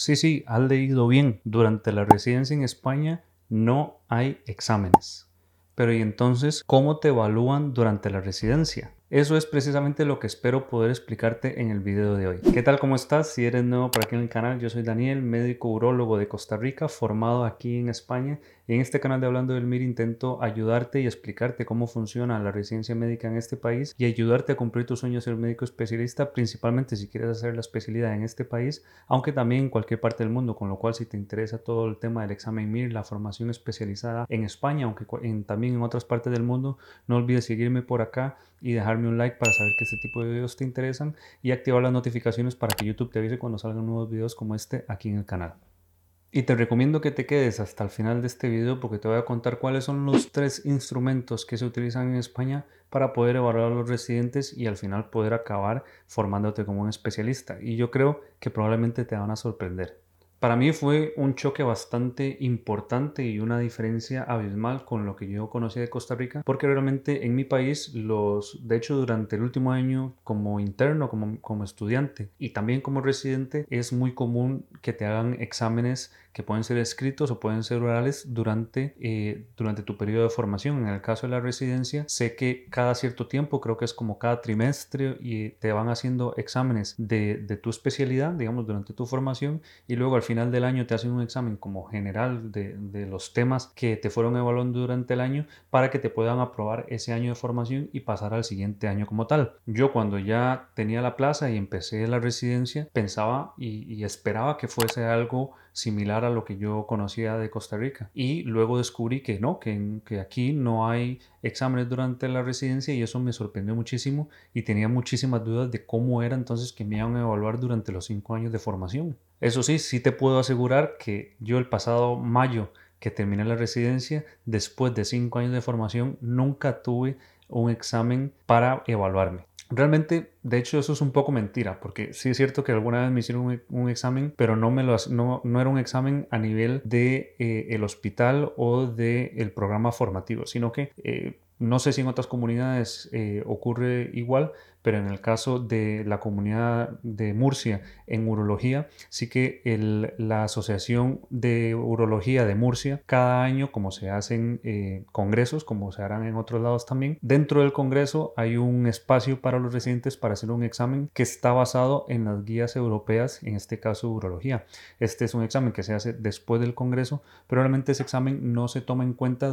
Sí, sí, has leído bien. Durante la residencia en España no hay exámenes. Pero ¿y entonces cómo te evalúan durante la residencia? Eso es precisamente lo que espero poder explicarte en el video de hoy. ¿Qué tal? ¿Cómo estás? Si eres nuevo por aquí en el canal, yo soy Daniel, médico urólogo de Costa Rica, formado aquí en España. Y en este canal de Hablando del MIR intento ayudarte y explicarte cómo funciona la residencia médica en este país y ayudarte a cumplir tus sueños de ser médico especialista, principalmente si quieres hacer la especialidad en este país, aunque también en cualquier parte del mundo, con lo cual si te interesa todo el tema del examen MIR, la formación especializada en España, aunque también en otras partes del mundo, no olvides seguirme por acá y dejarme un like para saber que este tipo de videos te interesan y activar las notificaciones para que YouTube te avise cuando salgan nuevos videos como este aquí en el canal. Y te recomiendo que te quedes hasta el final de este video porque te voy a contar cuáles son los tres instrumentos que se utilizan en España para poder evaluar a los residentes y al final poder acabar formándote como un especialista. Y yo creo que probablemente te van a sorprender. Para mí fue un choque bastante importante y una diferencia abismal con lo que yo conocía de Costa Rica, porque realmente en mi país, los, de hecho durante el último año como interno, como, como estudiante y también como residente, es muy común que te hagan exámenes que pueden ser escritos o pueden ser orales durante, eh, durante tu periodo de formación. En el caso de la residencia, sé que cada cierto tiempo, creo que es como cada trimestre, y te van haciendo exámenes de, de tu especialidad, digamos, durante tu formación, y luego al final del año te hacen un examen como general de, de los temas que te fueron evaluando durante el año para que te puedan aprobar ese año de formación y pasar al siguiente año como tal. Yo cuando ya tenía la plaza y empecé la residencia, pensaba y, y esperaba que fuese algo similar a lo que yo conocía de Costa Rica. Y luego descubrí que no, que, que aquí no hay exámenes durante la residencia y eso me sorprendió muchísimo y tenía muchísimas dudas de cómo era entonces que me iban a evaluar durante los cinco años de formación. Eso sí, sí te puedo asegurar que yo el pasado mayo que terminé la residencia, después de cinco años de formación, nunca tuve un examen para evaluarme. Realmente, de hecho, eso es un poco mentira, porque sí es cierto que alguna vez me hicieron un, examen, pero no, me lo, no, no, era un examen a nivel de eh, el hospital o del el programa formativo, sino que eh, no sé si en otras comunidades eh, ocurre igual, pero en el caso de la comunidad de Murcia en urología, sí que la Asociación de Urología de Murcia, cada año, como se hacen eh, congresos, como se harán en otros lados también, dentro del congreso hay un espacio para los residentes para hacer un examen que está basado en las guías europeas, en este caso urología. Este es un examen que se hace después del congreso, pero realmente ese examen no se toma en cuenta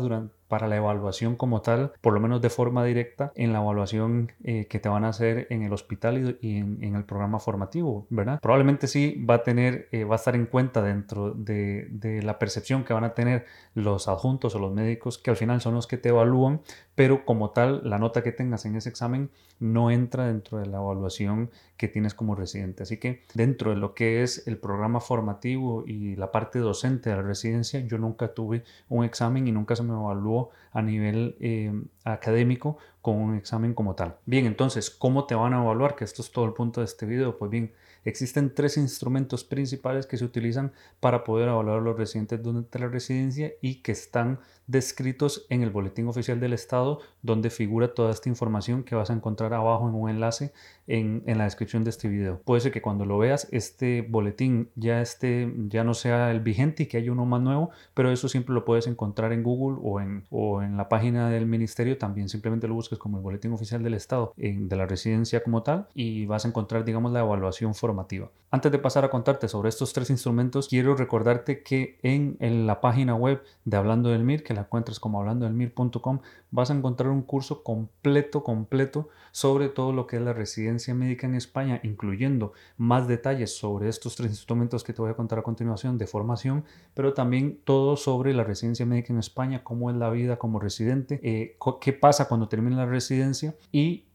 para la evaluación como tal, por lo menos de forma directa, en la evaluación eh, que te van a hacer en el hospital y, en, el programa formativo, ¿verdad? Probablemente sí va a tener, eh, va a estar en cuenta dentro de, de, la percepción que van a tener los adjuntos o los médicos, que al final son los que te evalúan, pero como tal, la nota que tengas en ese examen no entra dentro de la evaluación que tienes como residente. Así que dentro de lo que es el programa formativo y la parte docente de la residencia, yo nunca tuve un examen y nunca se me evaluó a nivel eh, académico con un examen como tal. Bien, entonces, ¿cómo te van a evaluar? Que esto es todo el punto de este video. Pues bien, existen tres instrumentos principales que se utilizan para poder evaluar a los residentes durante la residencia y que están descritos en el boletín oficial del Estado, donde figura toda esta información que vas a encontrar abajo en un enlace en, en, la descripción de este video. Puede ser que cuando lo veas este boletín ya, esté, ya no sea el vigente y que haya uno más nuevo, pero eso siempre lo puedes encontrar en Google o en, o en la página del ministerio. También simplemente lo busques como el boletín oficial del Estado de la residencia como tal y vas a encontrar, digamos, la evaluación formativa. Antes de pasar a contarte sobre estos tres instrumentos, quiero recordarte que en, la página web de Hablando del MIR, que la encuentras como hablando del mir.com, vas a encontrar un curso completo, completo sobre todo lo que es la residencia médica en España, incluyendo más detalles sobre estos tres instrumentos que te voy a contar a continuación de formación, pero también todo sobre la residencia médica en España, cómo es la vida como residente, eh, qué pasa cuando termina la residencia y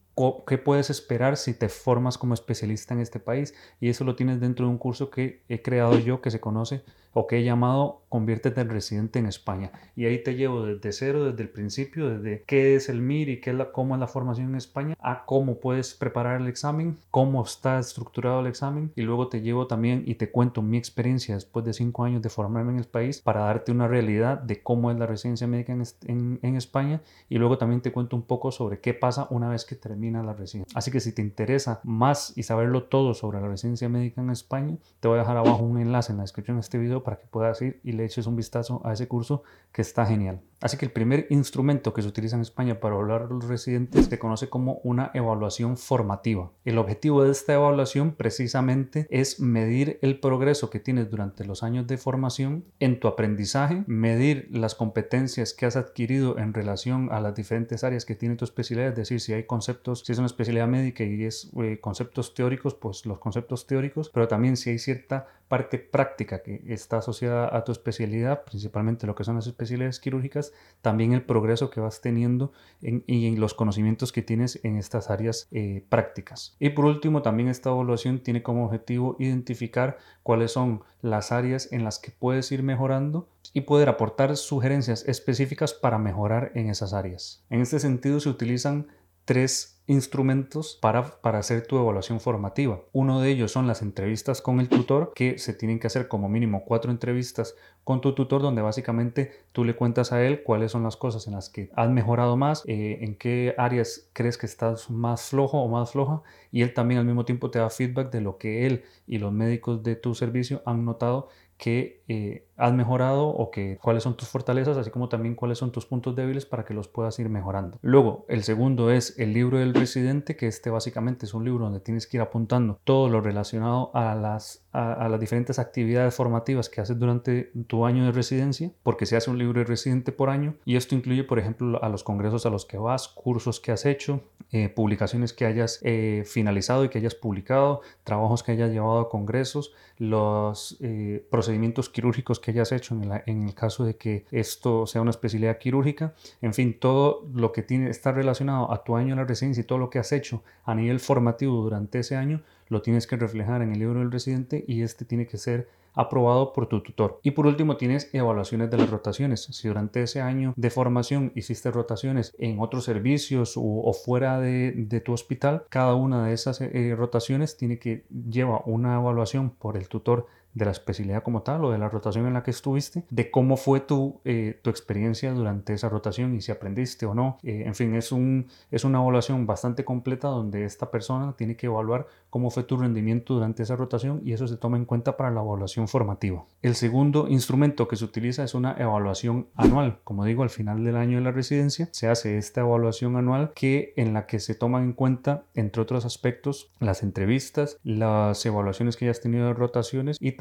qué puedes esperar si te formas como especialista en este país. Y eso lo tienes dentro de un curso que he creado yo que se conoce o que he llamado Conviértete en residente en España. Y ahí te llevo desde cero, desde el principio, desde qué es el MIR y qué es la, cómo es la formación en España, a cómo puedes preparar el examen, cómo está estructurado el examen. Y luego te llevo también y te cuento mi experiencia después de cinco años de formarme en el país para darte una realidad de cómo es la residencia médica en, en, en España. Y luego también te cuento un poco sobre qué pasa una vez que termina la residencia. Así que si te interesa más y saberlo todo sobre la residencia médica en España, te voy a dejar abajo un enlace en la descripción de este video para que puedas ir y le eches un vistazo a ese curso que está genial. Así que el primer instrumento que se utiliza en España para evaluar a los residentes se conoce como una evaluación formativa. El objetivo de esta evaluación precisamente es medir el progreso que tienes durante los años de formación en tu aprendizaje, medir las competencias que has adquirido en relación a las diferentes áreas que tiene tu especialidad, es decir, si hay conceptos, si es una especialidad médica y es eh, conceptos teóricos, pues los conceptos teóricos, pero también si hay cierta parte práctica que está asociada a tu especialidad, principalmente lo que son las especialidades quirúrgicas, también el progreso que vas teniendo y en los conocimientos que tienes en estas áreas eh, prácticas. Y por último, también esta evaluación tiene como objetivo identificar cuáles son las áreas en las que puedes ir mejorando y poder aportar sugerencias específicas para mejorar en esas áreas. En este sentido se utilizan tres instrumentos para, para hacer tu evaluación formativa. Uno de ellos son las entrevistas con el tutor, que se tienen que hacer como mínimo cuatro entrevistas con tu tutor, donde básicamente tú le cuentas a él cuáles son las cosas en las que has mejorado más, eh, en qué áreas crees que estás más flojo o más floja, y él también al mismo tiempo te da feedback de lo que él y los médicos de tu servicio han notado que eh, has mejorado o que cuáles son tus fortalezas, así como también cuáles son tus puntos débiles para que los puedas ir mejorando. Luego, el segundo es el libro del residente, que este básicamente es un libro donde tienes que ir apuntando todo lo relacionado a las, a, las diferentes actividades formativas que haces durante tu año de residencia, porque se hace un libro de residente por año y esto incluye, por ejemplo, a los congresos a los que vas, cursos que has hecho, eh, publicaciones que hayas eh, finalizado y que hayas publicado, trabajos que hayas llevado a congresos, los procedimientos procedimientos quirúrgicos que hayas hecho en, el caso de que esto sea una especialidad quirúrgica, en fin, todo lo que tiene, está relacionado a tu año en la residencia y todo lo que has hecho a nivel formativo durante ese año, lo tienes que reflejar en el libro del residente y este tiene que ser aprobado por tu tutor. Y por último tienes evaluaciones de las rotaciones. Si durante ese año de formación hiciste rotaciones en otros servicios o, fuera de, tu hospital, cada una de esas eh, rotaciones tiene que llevar una evaluación por el tutor de la especialidad como tal o de la rotación en la que estuviste, de cómo fue tu, eh, tu experiencia durante esa rotación y si aprendiste o no. Eh, en fin, es, un, es una evaluación bastante completa donde esta persona tiene que evaluar cómo fue tu rendimiento durante esa rotación y eso se toma en cuenta para la evaluación formativa. El segundo instrumento que se utiliza es una evaluación anual. Como digo, al final del año de la residencia se hace esta evaluación anual que en la que se toman en cuenta, entre otros aspectos, las entrevistas, las evaluaciones que hayas tenido de rotaciones y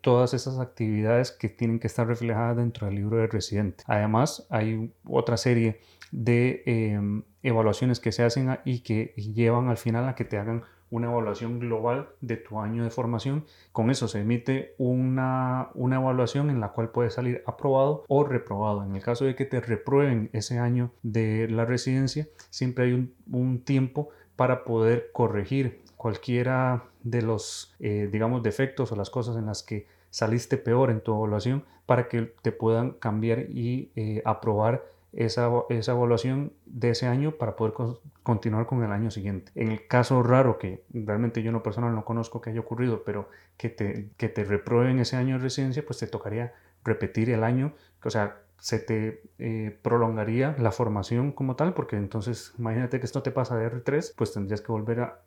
todas esas actividades que tienen que estar reflejadas dentro del libro del residente. Además, hay otra serie de em, evaluaciones que se hacen y que llevan al final a que te hagan una evaluación global de tu año de formación. Con eso se emite una, una evaluación en la cual puedes salir aprobado o reprobado. En el caso de que te reprueben ese año de la residencia, siempre hay un tiempo para poder corregir cualquiera de los, eh, digamos, defectos o las cosas en las que saliste peor en tu evaluación para que te puedan cambiar y eh, aprobar esa, esa, evaluación de ese año para poder continuar con el año siguiente. En el caso raro que realmente yo no personal no conozco que haya ocurrido, pero que te, que te reprueben ese año de residencia, pues te tocaría repetir el año, o sea, se te eh, prolongaría la formación como tal, porque entonces imagínate que esto te pasa de R3, pues tendrías que volver a,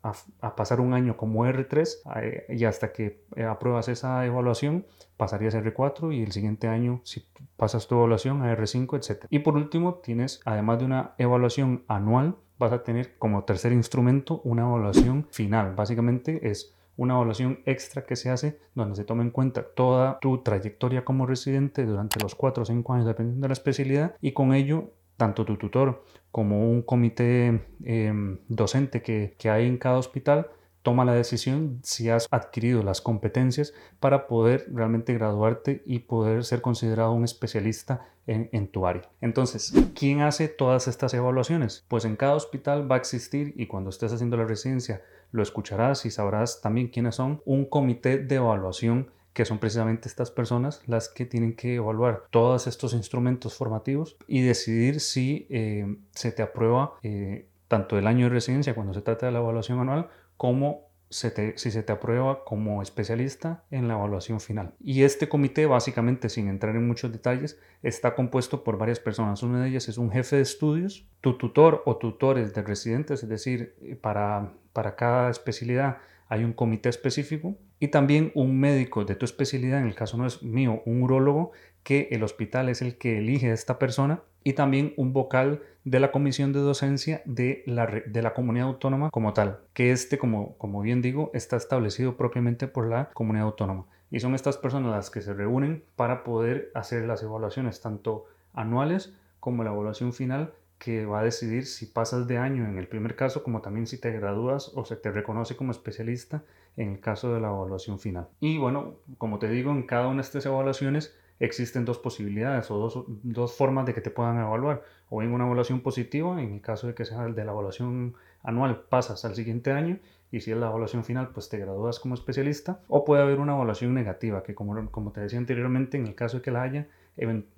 pasar un año como R3 eh, y hasta que eh, apruebas esa evaluación pasarías a R4 y el siguiente año si pasas tu evaluación a R5, etc. Y por último tienes, además de una evaluación anual, vas a tener como tercer instrumento una evaluación final. Básicamente es una evaluación extra que se hace donde se toma en cuenta toda tu trayectoria como residente durante los 4 o 5 años dependiendo de la especialidad y con ello tanto tu tutor como un comité em, docente que, que hay en cada hospital toma la decisión si has adquirido las competencias para poder realmente graduarte y poder ser considerado un especialista en, en, tu área. Entonces, ¿quién hace todas estas evaluaciones? Pues en cada hospital va a existir y cuando estés haciendo la residencia lo escucharás y sabrás también quiénes son un comité de evaluación que son precisamente estas personas las que tienen que evaluar todos estos instrumentos formativos y decidir si eh, se te aprueba eh, tanto el año de residencia cuando se trata de la evaluación anual como si se te aprueba como especialista en la evaluación final. Y este comité, básicamente, sin entrar en muchos detalles, está compuesto por varias personas. Una de ellas es un jefe de estudios, tu tutor o tutores de residentes, es decir, para, para cada especialidad hay un comité específico y también un médico de tu especialidad, en el caso no es mío, un urólogo, que el hospital es el que elige a esta persona y también un vocal de la comisión de docencia de la, de la comunidad autónoma como tal, que este, como, como bien digo, está establecido propiamente por la comunidad autónoma. Y son estas personas las que se reúnen para poder hacer las evaluaciones tanto anuales como la evaluación final que va a decidir si pasas de año en el primer caso, como también si te gradúas o se te reconoce como especialista en el caso de la evaluación final. Y bueno, como te digo, en cada una de estas evaluaciones existen dos posibilidades o dos, dos formas de que te puedan evaluar. O en una evaluación positiva, en el caso de que sea de la evaluación anual, pasas al siguiente año y si es la evaluación final, pues te gradúas como especialista. O puede haber una evaluación negativa, que como, como te decía anteriormente, en el caso de que la haya,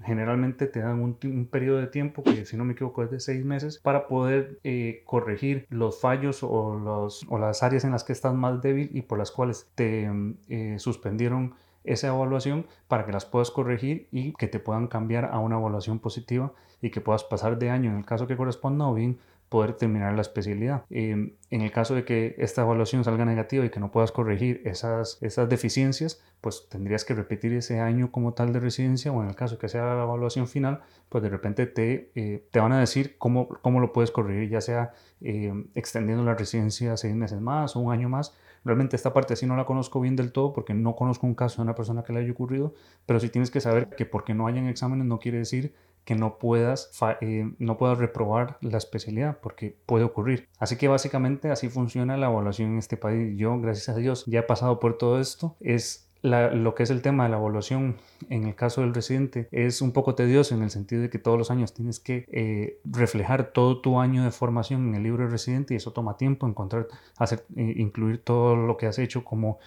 generalmente te dan un, periodo de tiempo que si no me equivoco es de seis meses para poder eh, corregir los fallos o, los, o las áreas en las que estás más débil y por las cuales te eh, suspendieron esa evaluación para que las puedas corregir y que te puedan cambiar a una evaluación positiva y que puedas pasar de año en el caso que corresponda o bien poder terminar la especialidad. Em, en el caso de que esta evaluación salga negativa y que no puedas corregir esas, esas deficiencias, pues tendrías que repetir ese año como tal de residencia o en el caso que sea la evaluación final, pues de repente te, eh, te van a decir cómo, cómo lo puedes corregir, ya sea em, extendiendo la residencia seis meses más o un año más. Realmente esta parte sí no la conozco bien del todo porque no conozco un caso de una persona que le haya ocurrido, pero sí tienes que saber que porque no hayan exámenes no quiere decir que no puedas, eh, no puedas reprobar la especialidad porque puede ocurrir. Así que básicamente así funciona la evaluación en este país. Yo, gracias a Dios, ya he pasado por todo esto. Es lo que es el tema de la evaluación en el caso del residente es un poco tedioso en el sentido de que todos los años tienes que eh, reflejar todo tu año de formación en el libro de residente y eso toma tiempo encontrar hacer eh, incluir todo lo que has hecho como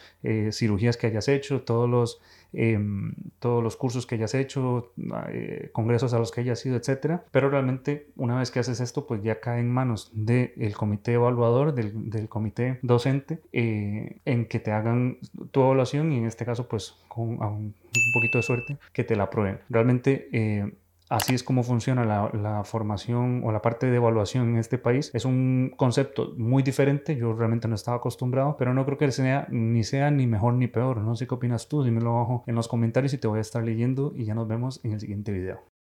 cirugías que hayas hecho todos los Em, todos los cursos que hayas hecho, eh, congresos a los que hayas ido, etcétera. Pero realmente, una vez que haces esto, pues ya cae en manos del comité evaluador, del, comité docente, eh, en que te hagan tu evaluación y en este caso, pues con un poquito de suerte, que te la aprueben. Realmente, eh, Así es como funciona la, formación o la parte de evaluación en este país. Es un concepto muy diferente, yo realmente no estaba acostumbrado, pero no creo que sea ni sea ni mejor ni peor. No sé qué opinas tú, dímelo abajo en los comentarios y te voy a estar leyendo y ya nos vemos en el siguiente video.